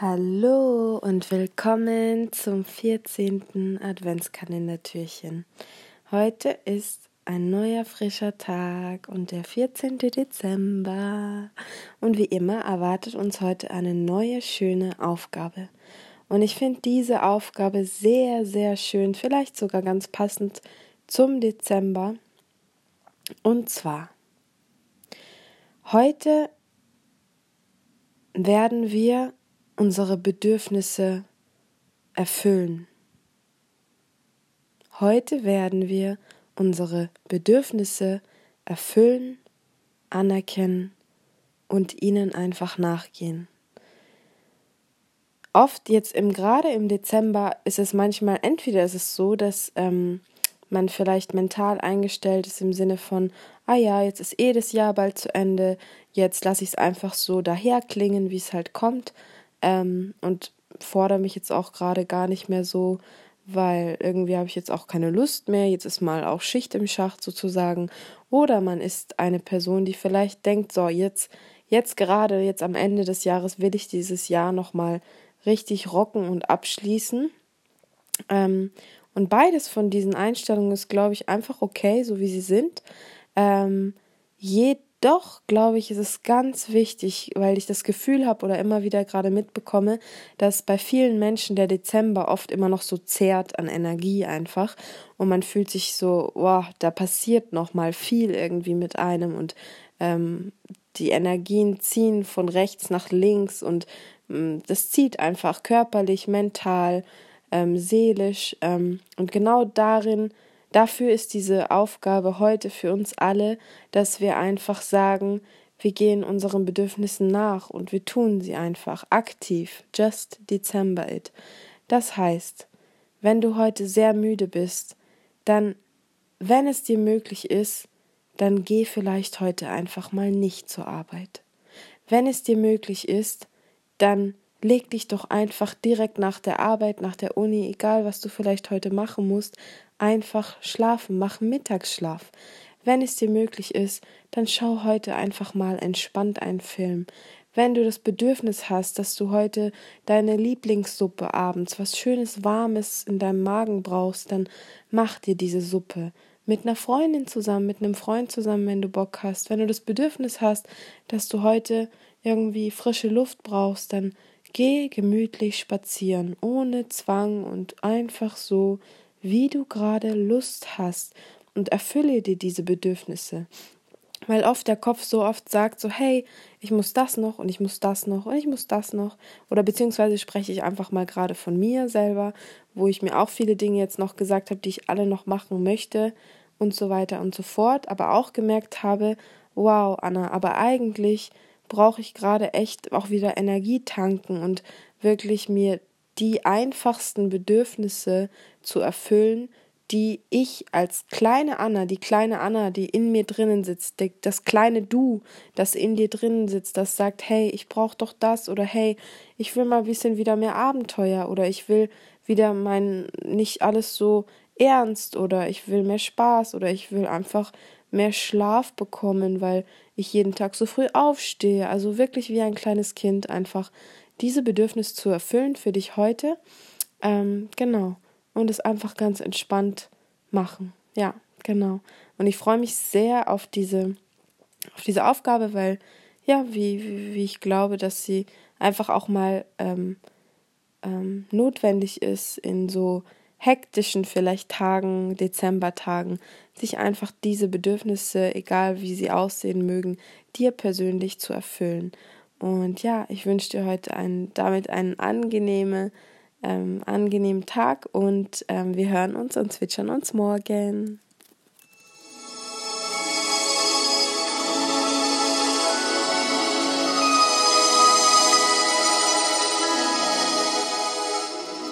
Hallo und willkommen zum 14. Adventskalendertürchen. Heute ist ein neuer frischer Tag und der 14. Dezember. Und wie immer erwartet uns heute eine neue schöne Aufgabe. Und ich finde diese Aufgabe sehr, sehr schön, vielleicht sogar ganz passend zum Dezember. Und zwar, heute werden wir unsere Bedürfnisse erfüllen. Heute werden wir unsere Bedürfnisse erfüllen, anerkennen und ihnen einfach nachgehen. Oft jetzt im gerade im Dezember ist es manchmal entweder ist es so, dass ähm, man vielleicht mental eingestellt ist im Sinne von, ah ja, jetzt ist eh das Jahr bald zu Ende, jetzt lasse ich es einfach so daherklingen, wie es halt kommt ähm, und fordere mich jetzt auch gerade gar nicht mehr so, weil irgendwie habe ich jetzt auch keine Lust mehr, jetzt ist mal auch Schicht im Schacht sozusagen. Oder man ist eine Person, die vielleicht denkt, so, jetzt, jetzt gerade, jetzt am Ende des Jahres will ich dieses Jahr nochmal richtig rocken und abschließen. Ähm, und beides von diesen Einstellungen ist, glaube ich, einfach okay, so wie sie sind. Ähm, je, doch, glaube ich, ist es ganz wichtig, weil ich das Gefühl habe oder immer wieder gerade mitbekomme, dass bei vielen Menschen der Dezember oft immer noch so zehrt an Energie einfach. Und man fühlt sich so, wow, da passiert noch mal viel irgendwie mit einem. Und ähm, die Energien ziehen von rechts nach links und ähm, das zieht einfach körperlich, mental, ähm, seelisch ähm, und genau darin Dafür ist diese Aufgabe heute für uns alle, dass wir einfach sagen, wir gehen unseren Bedürfnissen nach und wir tun sie einfach aktiv. Just December it. Das heißt, wenn du heute sehr müde bist, dann, wenn es dir möglich ist, dann geh vielleicht heute einfach mal nicht zur Arbeit. Wenn es dir möglich ist, dann leg dich doch einfach direkt nach der Arbeit, nach der Uni, egal was du vielleicht heute machen musst, einfach schlafen, mach Mittagsschlaf. Wenn es dir möglich ist, dann schau heute einfach mal entspannt einen Film. Wenn du das Bedürfnis hast, dass du heute deine Lieblingssuppe abends, was schönes Warmes in deinem Magen brauchst, dann mach dir diese Suppe. Mit einer Freundin zusammen, mit einem Freund zusammen, wenn du Bock hast. Wenn du das Bedürfnis hast, dass du heute irgendwie frische Luft brauchst, dann geh gemütlich spazieren, ohne Zwang und einfach so, wie du gerade Lust hast und erfülle dir diese Bedürfnisse. Weil oft der Kopf so oft sagt, so, hey, ich muss das noch und ich muss das noch und ich muss das noch. Oder beziehungsweise spreche ich einfach mal gerade von mir selber, wo ich mir auch viele Dinge jetzt noch gesagt habe, die ich alle noch machen möchte und so weiter und so fort. Aber auch gemerkt habe, wow, Anna, aber eigentlich brauche ich gerade echt auch wieder Energie tanken und wirklich mir die einfachsten Bedürfnisse zu erfüllen, die ich als kleine Anna, die kleine Anna, die in mir drinnen sitzt, das kleine Du, das in dir drinnen sitzt, das sagt, hey, ich brauche doch das oder hey, ich will mal ein bisschen wieder mehr Abenteuer oder ich will wieder mein nicht alles so ernst oder ich will mehr Spaß oder ich will einfach mehr Schlaf bekommen, weil ich jeden Tag so früh aufstehe, also wirklich wie ein kleines Kind einfach diese Bedürfnisse zu erfüllen für dich heute. Ähm, genau. Und es einfach ganz entspannt machen. Ja, genau. Und ich freue mich sehr auf diese, auf diese Aufgabe, weil, ja, wie, wie, wie ich glaube, dass sie einfach auch mal ähm, ähm, notwendig ist in so hektischen vielleicht Tagen, Dezembertagen, sich einfach diese Bedürfnisse, egal wie sie aussehen mögen, dir persönlich zu erfüllen. Und ja, ich wünsche dir heute einen, damit einen angenehme, ähm, angenehmen Tag und ähm, wir hören uns und zwitschern uns morgen.